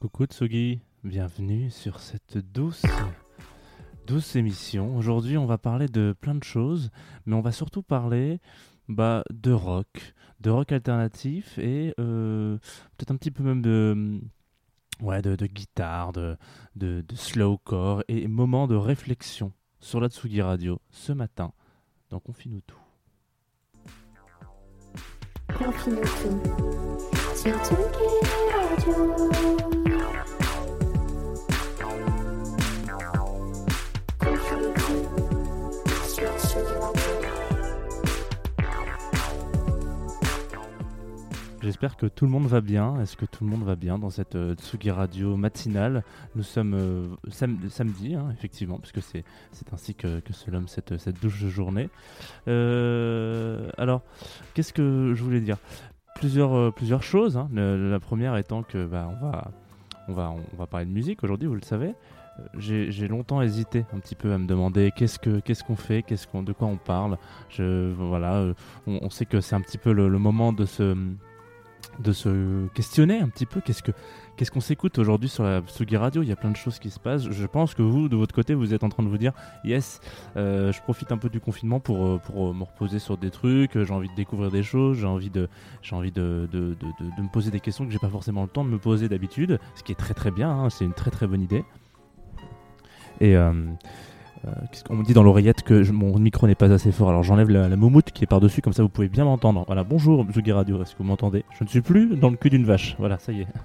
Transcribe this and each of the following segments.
Coucou Tsugi, bienvenue sur cette douce, douce émission. Aujourd'hui, on va parler de plein de choses, mais on va surtout parler bah, de rock, de rock alternatif et euh, peut-être un petit peu même de, ouais, de, guitare, de, de, de slowcore et moments de réflexion sur la Tsugi Radio ce matin. Donc, on finit tout. Confine tout sur Tsugi Radio. Confine J'espère que tout le monde va bien. Est-ce que tout le monde va bien dans cette euh, Tsugi Radio matinale? Nous sommes euh, sam- samedi, hein, effectivement, puisque c'est ainsi que, que se nomme cette, cette douce journée. Euh, alors, qu'est-ce que je voulais dire? Plusieurs, plusieurs choses. hein. La première étant que bah, on, va, on, va, on va parler de musique aujourd'hui, vous le savez. J'ai longtemps hésité un petit peu à me demander qu'est-ce que qu'est-ce qu'on fait, qu'est-ce qu'on, de quoi on parle. Voilà, on, on sait que c'est un petit peu le, le moment de se de se questionner un petit peu. Qu'est-ce que qu'est-ce qu'on s'écoute aujourd'hui sur la Tsugi Radio? Il y a plein de choses qui se passent. Je pense que vous de votre côté vous êtes en train de vous dire yes euh, je profite un peu du confinement pour euh, pour euh, me reposer sur des trucs. J'ai envie de découvrir des choses. J'ai envie de j'ai envie de de, de, de- me poser des questions que j'ai pas forcément le temps de me poser d'habitude ce qui est très très bien hein, c'est une très très bonne idée. Et euh, qu'on me dit dans l'oreillette que mon micro n'est pas assez fort. Alors j'enlève la, la qui est par-dessus, comme ça vous pouvez bien m'entendre. Voilà, bonjour Zugi Radio, est-ce que vous m'entendez? Je ne suis plus dans le cul d'une vache. Voilà, ça y est.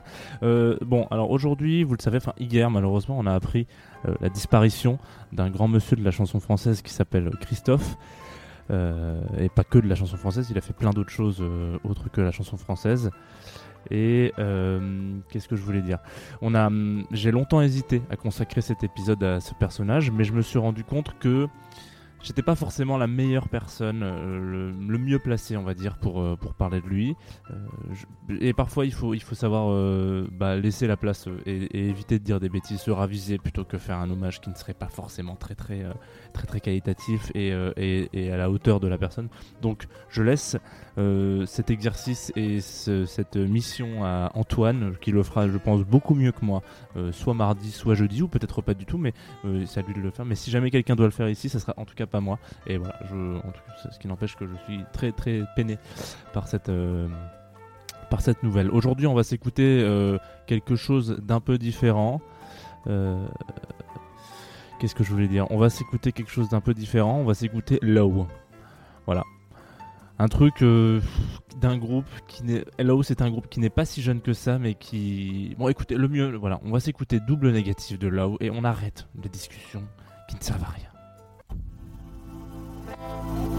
Euh, bon, alors aujourd'hui, vous le savez, enfin hier malheureusement, on a appris euh, la disparition d'un grand monsieur de la chanson française qui s'appelle Christophe. Et pas que de la chanson française, il a fait plein d'autres choses autres que la chanson française. Et euh, qu'est-ce que je voulais dire? On a, hum, j'ai longtemps hésité à consacrer cet épisode à ce personnage, mais je me suis rendu compte que j'étais pas forcément la meilleure personne, euh, le, mieux placé, on va dire, pour, euh, pour parler de lui. Euh, et parfois, il faut, il faut savoir bah, laisser la place et, éviter de dire des bêtises, se raviser plutôt que faire un hommage qui ne serait pas forcément très très très très qualitatif et, et, à la hauteur de la personne. Donc, je laisse cet exercice et ce- cette mission à Antoine, qui le fera, je pense, beaucoup mieux que moi, soit mardi, soit jeudi, ou peut-être pas du tout, mais c'est à lui de le faire. Mais si jamais quelqu'un doit le faire ici, ça sera en tout cas pas moi. Et voilà, je, en tout cas, ce qui n'empêche que je suis très très peiné par cette, euh, par cette nouvelle. Aujourd'hui, on va s'écouter euh, quelque chose d'un peu différent. Euh, Qu'est-ce que je voulais dire? On va s'écouter quelque chose d'un peu différent. On va s'écouter Low. Voilà. Un truc d'un groupe qui n'est. Hello, c'est un groupe qui n'est pas si jeune que ça, mais qui. Bon, écoutez, le mieux, voilà, on va s'écouter double négatif de Low et on arrête les discussions qui ne servent à rien. Música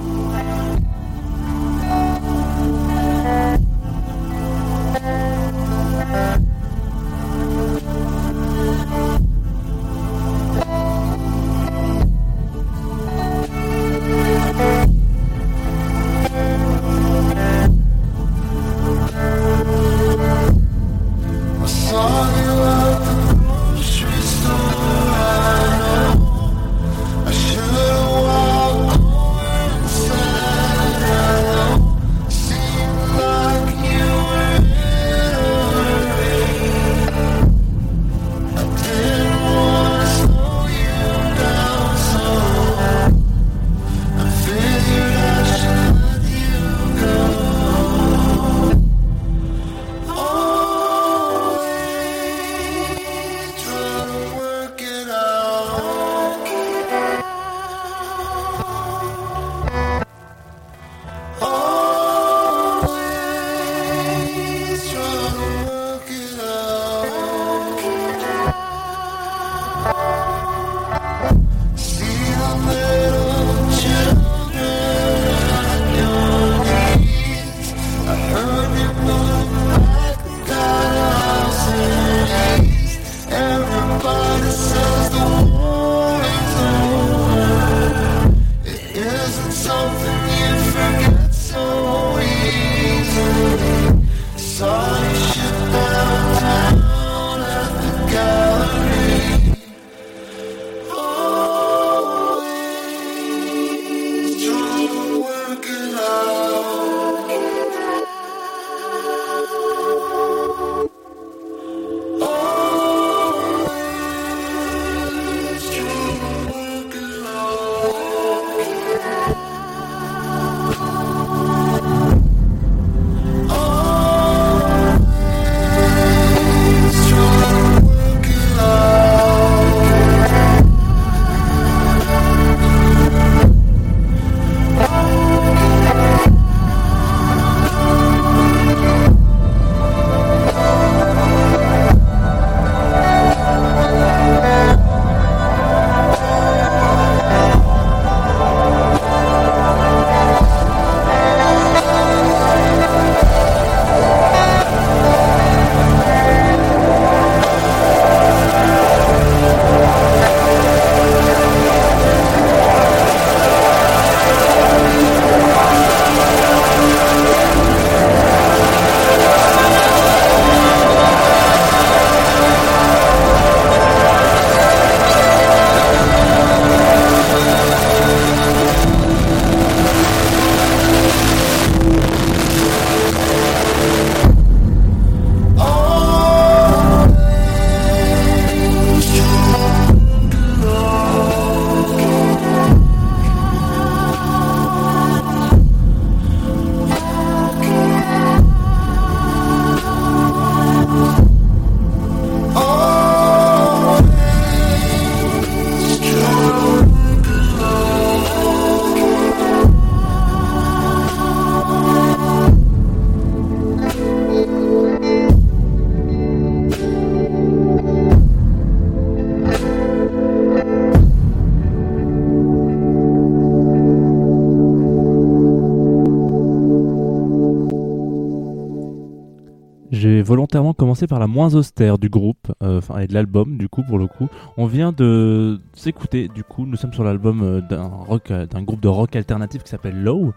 par la moins austère du groupe, euh, enfin et de l'album du coup pour le coup. On vient de s'écouter du coup, nous sommes sur l'album euh, d'un rock, euh, d'un groupe de rock alternatif qui s'appelle Low,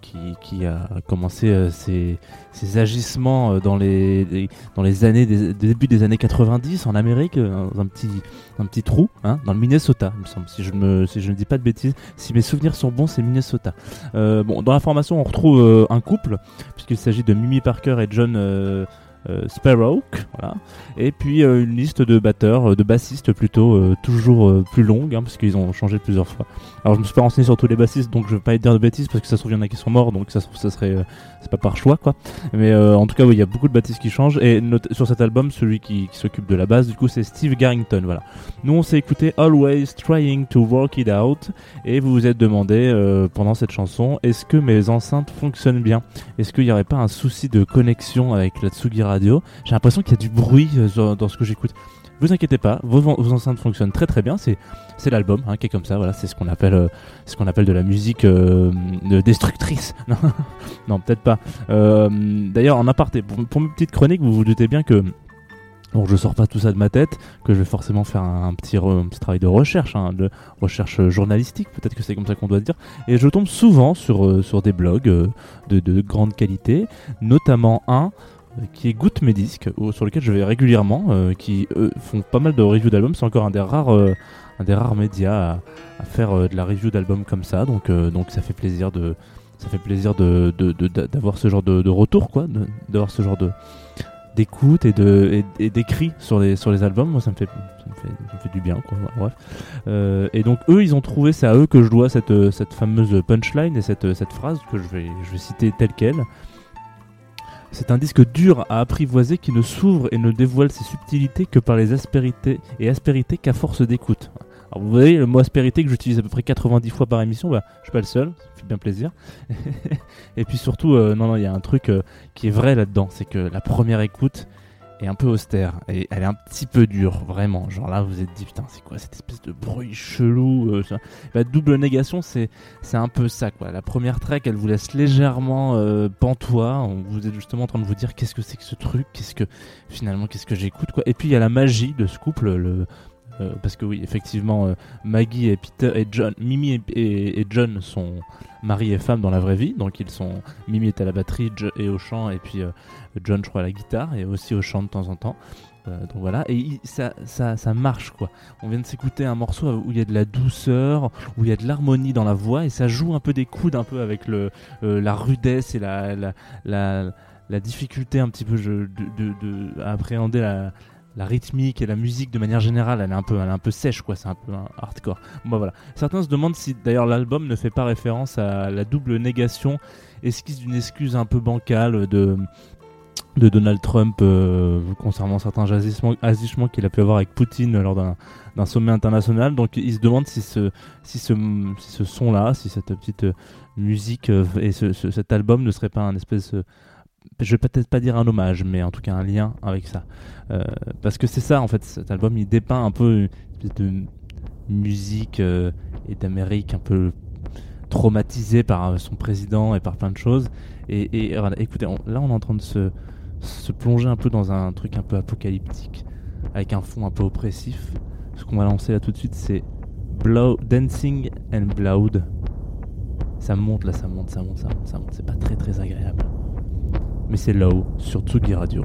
qui, a commencé ses, agissements dans les, dans les années des, débuts des années 90 en Amérique, dans un petit un petit trou, hein, dans le Minnesota, il me semble, si je me si je ne dis pas de bêtises, si mes souvenirs sont bons, c'est Minnesota. Bon, dans la formation, on retrouve un couple puisqu'il s'agit de Mimi Parker et John Sparrow, voilà. Et puis euh, une liste de batteurs, euh, de bassistes plutôt, euh, toujours euh, plus longue, hein, parce qu'ils ont changé plusieurs fois. Alors je me suis pas renseigné sur tous les bassistes, donc je vais pas dire de bêtises parce que ça se trouve il y en a qui sont morts, donc ça se trouve ça serait, euh, c'est pas par choix quoi. Mais euh, en tout cas, il y a beaucoup de bassistes qui changent. Et sur cet album, celui qui, s'occupe de la basse, du coup, c'est Steve Garrington, voilà. Nous, on s'est écouté Always Trying to Work It Out, et vous vous êtes demandé euh, pendant cette chanson, est-ce que mes enceintes fonctionnent bien? Est-ce qu'il n'y aurait pas un souci de connexion avec la Tsugi J'ai l'impression qu'il y a du bruit euh, dans ce que j'écoute. Vous inquiétez pas, vos, enceintes fonctionnent très très bien. C'est l'album hein, qui est comme ça. Voilà, c'est ce qu'on appelle euh, ce appelle de la musique euh, de destructrice. Non, peut-être pas. D'ailleurs, en aparté, pour, mes petites chroniques, vous vous doutez bien que Bon, je sors pas tout ça de ma tête, que je vais forcément faire un, petit, travail de recherche, hein, de recherche journalistique, peut-être que c'est comme ça qu'on doit dire. Et je tombe souvent sur, des blogs de, de grande qualité, notamment un qui est Goutte Mes Disques, sur lequel je vais régulièrement, euh, qui font pas mal de reviews d'albums. C'est encore un des rares, euh, un des rares médias à, faire euh, de la review d'albums comme ça. Donc, donc ça fait plaisir de, ça fait plaisir de, de- de- d'a- d'avoir ce genre de, retour, quoi, d'avoir ce genre d'écoute et de et, d'écrit sur les sur les albums moi ça me fait ça me fait, ça me fait du bien quoi bref et donc eux ils ont trouvé c'est à eux que je dois cette cette fameuse punchline et cette cette phrase que je vais je vais citer telle quelle c'est un disque dur à apprivoiser qui ne s'ouvre et ne dévoile ses subtilités que par les aspérités et aspérités qu'à force d'écoute. Alors vous voyez le mot aspérité que j'utilise à peu près 90 fois par émission, bah, je suis pas le seul, ça fait bien plaisir. et puis surtout, euh, non non, il y a un truc euh, qui est vrai là-dedans, c'est que la première écoute un peu austère et elle est un petit peu dure, vraiment. Genre là, vous êtes dit, putain, c'est quoi cette espèce de bruit chelou euh, Bah, Double négation, c'est c'est un peu ça, quoi. La première track, elle vous laisse légèrement euh, pantois. Vous êtes justement en train de vous dire, qu'est-ce que c'est que ce truc? Qu'est-ce que finalement, qu'est-ce que j'écoute, quoi? Et puis il y a la magie de ce couple, le. Euh, parce que oui, effectivement, euh, Maggie et John, Mimi et, John sont mari et femme dans la vraie vie, donc ils sont Mimi est à la batterie et au chant, et puis euh, John, je crois, à la guitare et aussi au chant de temps en temps. Donc voilà, et ça, ça, ça marche quoi. On vient de s'écouter un morceau où il y a de la douceur, où il y a de l'harmonie dans la voix, et ça joue un peu des coudes, un peu avec la rudesse et la, difficulté un petit peu de- à appréhender la, la rythmique et la musique de manière générale. Elle est un peu, sèche quoi, c'est un peu hardcore. Bon, voilà. Certains se demandent si d'ailleurs l'album ne fait pas référence à la double négation, esquisse d'une excuse un peu bancale de Donald Trump euh, concernant certains agissements, qu'il a pu avoir avec Poutine lors d'un sommet international. Donc il se demande si ce, si ce, si ce son-là, si cette petite euh, musique euh, et ce- ce- cet album ne serait pas un espèce... euh, je vais peut-être pas dire un hommage, mais en tout cas un lien avec ça. Euh, parce que c'est ça, en fait, cet album, il dépeint un peu une de musique euh, et d'Amérique un peu traumatisée par euh, son président et par plein de choses. Et, voilà, écoutez, là on est en train de se, se plonger un peu dans un truc un peu apocalyptique, avec un fond un peu oppressif. Ce qu'on va lancer là tout de suite, c'est Blow, Dancing and Blood. Ça monte là, ça monte, ça monte, ça monte, ça monte. C'est pas très très agréable. Mais c'est low sur Tsugi Radio.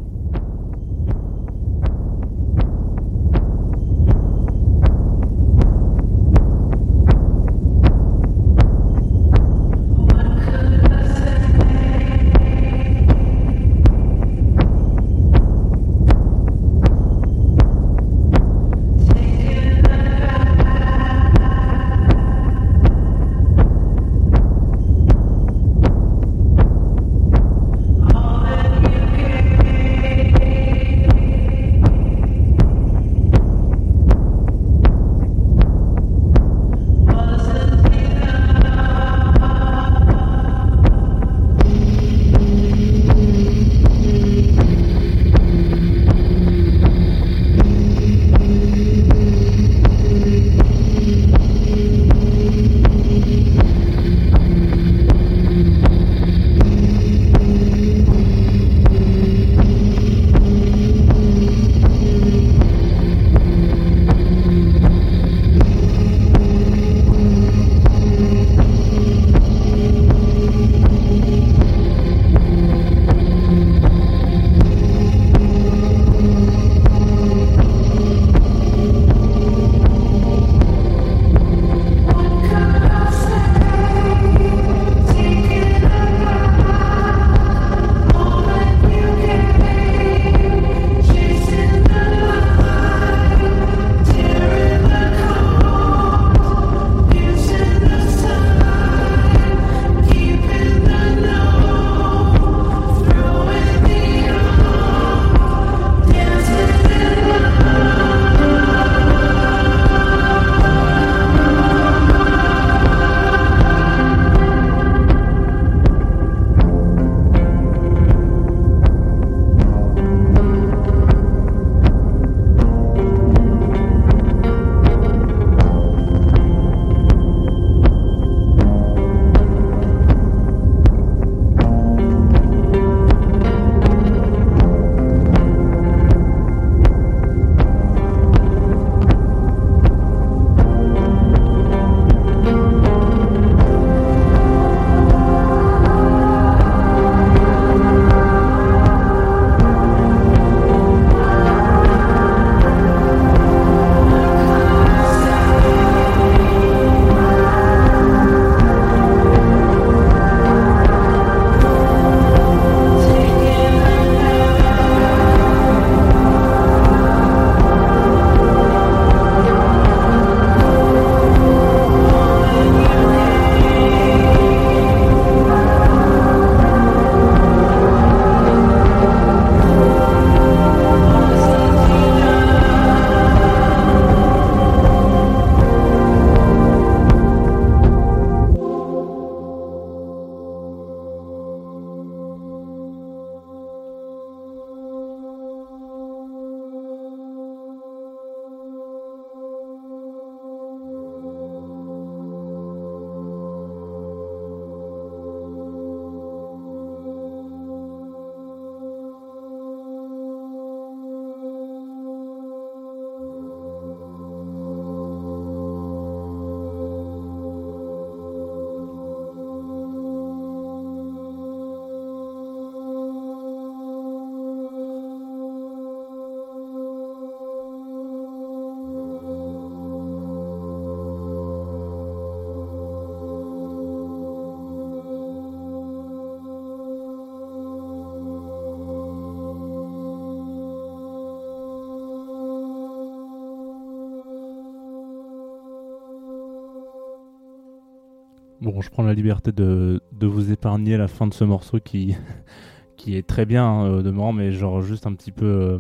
Bon, je prends la liberté de, de vous épargner la fin de ce morceau qui, qui est très bien euh, demeurant, mais genre juste un petit peu.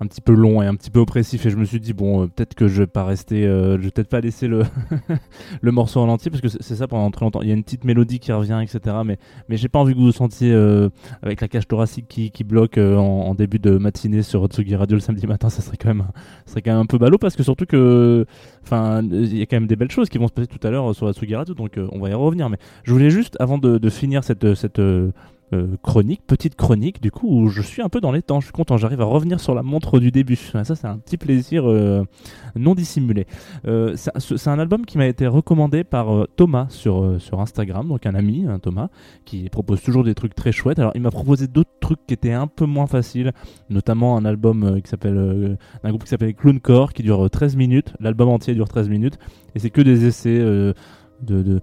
Un petit peu long et un petit peu oppressif. Et je me suis dit bon euh, peut-être que je vais pas rester euh, je vais peut-être pas laisser le le morceau en entier parce que c'est ça pendant très longtemps. Il y a une petite mélodie qui revient etc mais mais j'ai pas envie que vous vous sentiez euh, avec la cage thoracique qui, qui bloque en, début de matinée sur Otsugi Radio le samedi matin ça serait quand même ça serait quand même un peu ballot parce que surtout que enfin il y a quand même des belles choses qui vont se passer tout à l'heure sur Otsugi Radio donc on va y revenir. Mais je voulais juste avant de, de finir cette cette euh, chronique, petite chronique, du coup, je suis un peu dans les temps. Je suis content, j'arrive à revenir sur la montre du début. Ça, c'est un petit plaisir euh, non dissimulé. Euh, c'est un album qui m'a été recommandé par Thomas sur, sur Instagram, donc un ami, hein, Thomas, qui propose toujours des trucs très chouettes. Alors, il m'a proposé d'autres trucs qui étaient un peu moins faciles, notamment un album qui s'appelle, euh, un groupe qui s'appelle Clowncore, qui dure euh, 13 minutes. L'album entier dure 13 minutes, et c'est que des essais. De,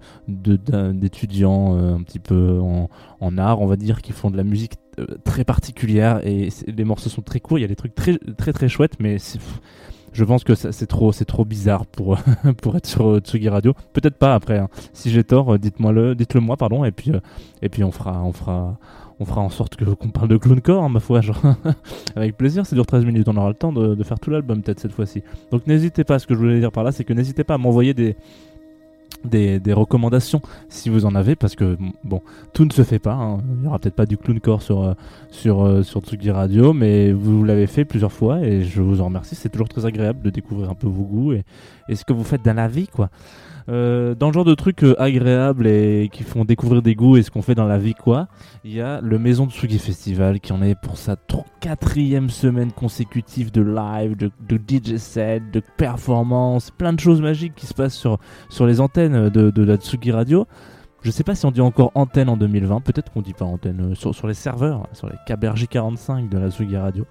d'étudiants euh, un petit peu en, art, on va dire, qui font de la musique euh, très particulière et les morceaux sont très courts. Il y a des trucs très très très chouettes, mais je pense que c'est trop c'est trop bizarre pour pour être sur euh, Tsugi Radio. Peut-être pas après. hein. Si j'ai tort, dites-moi le dites-le moi pardon et puis et puis on fera on fera on fera en sorte que qu'on parle de Clowncore, hein, ma foi, avec plaisir. Ça dure 13 minutes, on aura le temps de faire tout l'album peut-être cette fois-ci. Donc n'hésitez pas. Ce que je voulais dire par là, c'est que n'hésitez pas à m'envoyer des des, recommandations si vous en avez parce que bon tout ne se fait pas hein. il y aura peut-être pas du clowncore sur euh, sur euh, sur Tsugi Radio mais vous l'avez fait plusieurs fois et je vous en remercie. C'est toujours très agréable de découvrir un peu vos goûts et, et ce que vous faites dans la vie quoi. Euh, dans le genre de trucs agréables et qui font découvrir des goûts et ce qu'on fait dans la vie quoi il y a le Maison Tsugi Festival qui en est pour sa quatrième semaine consécutive de live de, de DJ set de performance plein de choses magiques qui se passent sur sur les antennes de, la Tsugi Radio. Je sais pas si on dit encore antenne en 2020, peut-être qu'on dit pas antenne, euh, sur, les serveurs, sur les KBRJ 45 de la Tsugi Radio.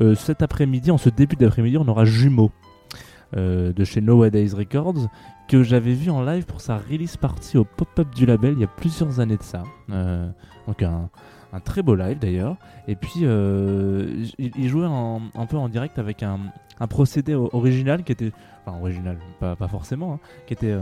Euh, cet après-midi, en ce début d'après-midi, on aura Jumeau euh, de chez Nowadays Records que j'avais vu en live pour sa release party au pop-up du label il y a plusieurs années de ça. Donc un, très beau live d'ailleurs. Et puis il, jouait un peu en direct avec un, procédé original qui était, enfin original, pas, forcément, hein, qui était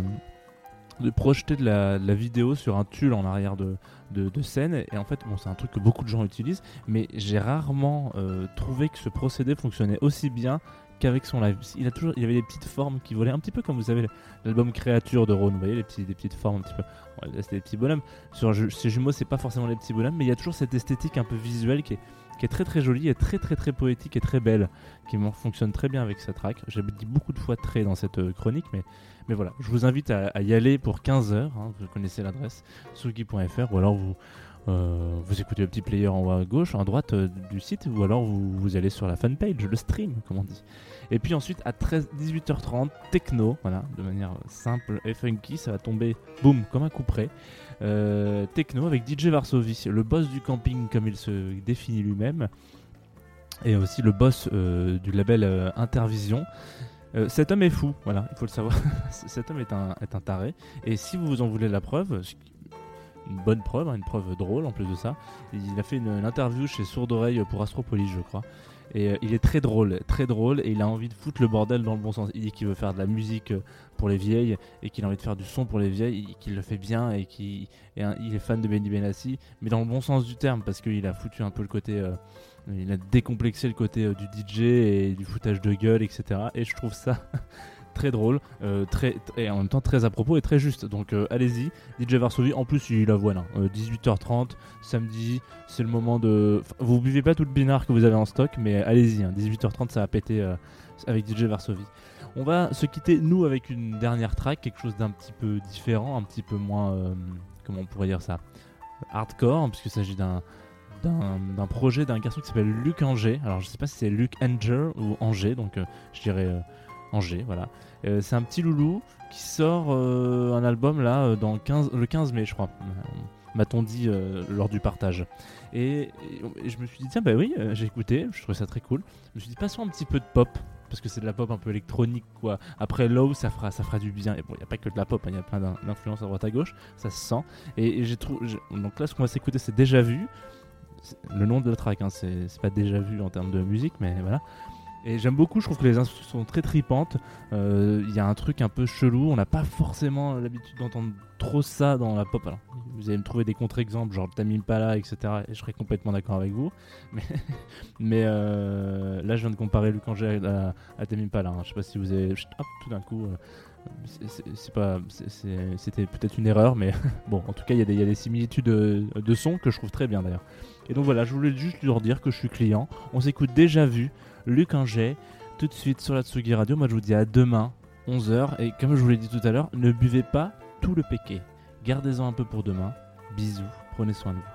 de projeter de la, vidéo sur un tulle en arrière de, de, scène. Et en fait, bon, c'est un truc que beaucoup de gens utilisent, mais j'ai rarement euh, trouvé que ce procédé fonctionnait aussi bien qu'avec son live. Il, a toujours, il avait des petites formes qui volaient, un petit peu comme vous savez l'album Créature de Rhône, vous voyez, les, petits, des petites formes un petit peu. Là, c'était des petits bonhommes. Sur chez Jumeaux, c'est pas forcément les petits bonhommes, mais il y a toujours cette esthétique un peu visuelle qui est, qui est très très jolie et très très très poétique et très belle, qui fonctionne très bien avec cette track. J'ai dit beaucoup de fois très dans cette euh, chronique, mais, mais voilà, je vous invite à, y aller pour 15 heures. hein, vous connaissez l'adresse, sugi.fr, ou alors vous, euh, vous écoutez le petit player en haut à gauche, à droite euh, du site, ou alors vous, vous allez sur la fanpage, le stream, comme on dit. Et puis ensuite, à 13, 18h30, techno, voilà, de manière simple et funky, ça va tomber, boum, comme un coup près. Euh, techno avec DJ Varsovie, le boss du camping comme il se définit lui-même, et aussi le boss euh, du label euh, Intervision. Cet homme est fou, voilà, il faut le savoir. cet homme est un, est un taré. Et si vous en voulez la preuve, une bonne preuve, hein, une preuve drôle en plus de ça, il a fait une, une interview chez Sourde Oreille pour Astropolis, je crois. Et euh, il est très drôle, très drôle, et il a envie de foutre le bordel dans le bon sens. Il dit qu'il veut faire de la musique euh, pour les vieilles, et qu'il a envie de faire du son pour les vieilles, qu'il le fait bien, et qu'il il est fan de Benny Benassi, mais dans le bon sens du terme, parce qu'il a foutu un peu le côté... euh, il a décomplexé le côté euh, du DJ et du foutage de gueule, etc. Et je trouve ça très drôle, euh, très, et en même temps très à propos et très juste. Donc euh, allez-y, DJ Varsovie, en plus il la voilà, euh, 18h30, samedi, c'est le moment de... vous buvez pas tout le binard que vous avez en stock, mais allez-y, hein, 18h30 ça va péter euh, avec DJ Varsovie. On va se quitter, nous, avec une dernière track, quelque chose d'un petit peu différent, un petit peu moins... comment on pourrait dire ça Hardcore, puisqu'il s'agit d'un d'un projet d'un garçon qui s'appelle Luc Anger. Alors je sais pas si c'est Luc Anger ou Anger, donc je dirais Anger, voilà. Euh, c'est un petit loulou qui sort euh, un album là euh, dans le 15, le 15 mai, je crois. M'a-t-on dit lors du partage. Et, je me suis dit, tiens, bah oui, j'ai écouté, je trouvais ça très cool. Je me suis dit, passons un petit peu de pop. Parce que c'est de la pop un peu électronique, quoi. Après Low, ça fera, ça fera du bien. Et bon, il n'y a pas que de la pop, hein, il y a plein d'in- d'influences à droite à gauche, ça se sent. Et, j'ai trouvé. Donc là, ce qu'on va s'écouter, c'est Déjà Vu. Le nom de la track, hein, c'est pas déjà vu en termes de musique, mais voilà. Et j'aime beaucoup, je trouve que les instrus sont très tripantes. Euh, Il y a un truc un peu chelou, on n'a pas forcément l'habitude d'entendre trop ça dans la pop. Alors, vous allez me trouver des contre-exemples, genre Tamim Pala, etc. Et je serai complètement d'accord avec vous. Mais, euh, là, je viens de comparer Luc Angers à, à Tamim Pala. hein. Je sais pas si vous avez. Hop, tout d'un coup. euh, c'était peut-être une erreur, mais bon, en tout cas, il y a des similitudes de, de son que je trouve très bien d'ailleurs. Et donc voilà, je voulais juste leur dire que je suis client. On s'écoute déjà vu, Luc Angers, tout de suite sur la Tsugi Radio. Moi, je vous dis à demain, 11h. Et comme je vous l'ai dit tout à l'heure, ne buvez pas tout le péquet. Gardez-en un peu pour demain. Bisous, prenez soin de vous.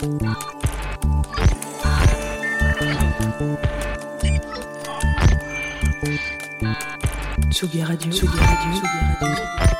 Tsugi Radio, Tsugi Radio, Tsugi Radio.